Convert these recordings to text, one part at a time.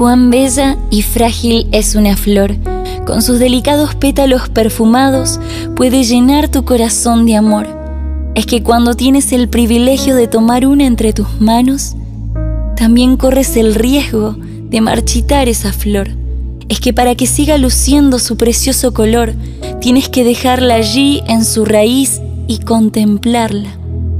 Cuán bella y frágil es una flor, con sus delicados pétalos perfumados puede llenar tu corazón de amor. Es que cuando tienes el privilegio de tomar una entre tus manos, también corres el riesgo de marchitar esa flor. Es que para que siga luciendo su precioso color, tienes que dejarla allí en su raíz y contemplarla.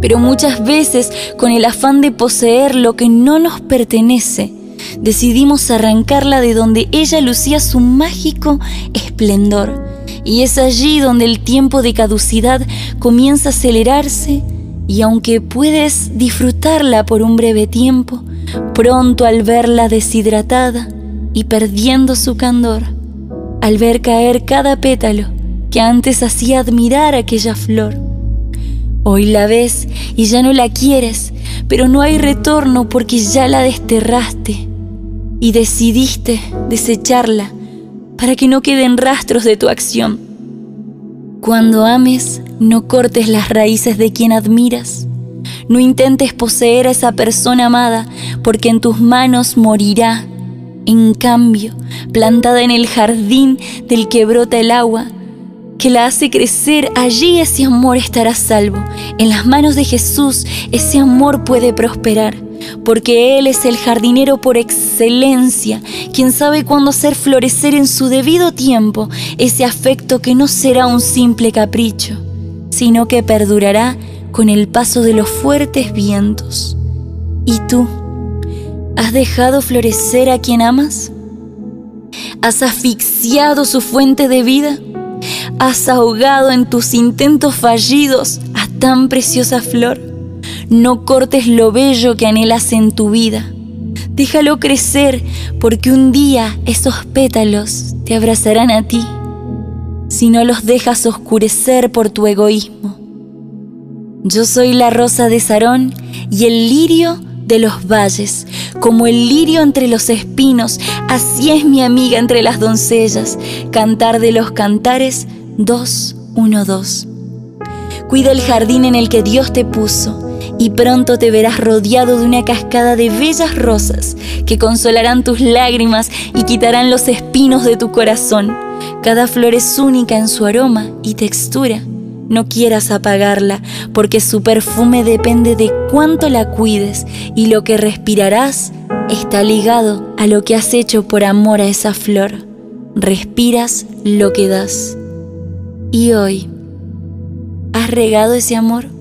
Pero muchas veces, con el afán de poseer lo que no nos pertenece, decidimos arrancarla de donde ella lucía su mágico esplendor. Y es allí donde el tiempo de caducidad comienza a acelerarse y aunque puedes disfrutarla por un breve tiempo, pronto al verla deshidratada y perdiendo su candor, al ver caer cada pétalo que antes hacía admirar aquella flor, Hoy la ves y ya no la quieres, pero no hay retorno porque ya la desterraste y decidiste desecharla para que no queden rastros de tu acción. Cuando ames, no cortes las raíces de quien admiras. No intentes poseer a esa persona amada porque en tus manos morirá. En cambio, plantada en el jardín del que brota el agua, que la hace crecer, allí ese amor estará salvo. En las manos de Jesús ese amor puede prosperar, porque Él es el jardinero por excelencia, quien sabe cuándo hacer florecer en su debido tiempo ese afecto que no será un simple capricho, sino que perdurará con el paso de los fuertes vientos. ¿Y tú? ¿Has dejado florecer a quien amas? ¿Has asfixiado su fuente de vida? has ahogado en tus intentos fallidos a tan preciosa flor. No cortes lo bello que anhelas en tu vida. Déjalo crecer porque un día esos pétalos te abrazarán a ti si no los dejas oscurecer por tu egoísmo. Yo soy la rosa de Sarón y el lirio de los valles, como el lirio entre los espinos, así es mi amiga entre las doncellas, cantar de los cantares 2, 1, 2. Cuida el jardín en el que Dios te puso y pronto te verás rodeado de una cascada de bellas rosas que consolarán tus lágrimas y quitarán los espinos de tu corazón. Cada flor es única en su aroma y textura. No quieras apagarla, porque su perfume depende de cuánto la cuides y lo que respirarás está ligado a lo que has hecho por amor a esa flor. Respiras lo que das. ¿Y hoy has regado ese amor?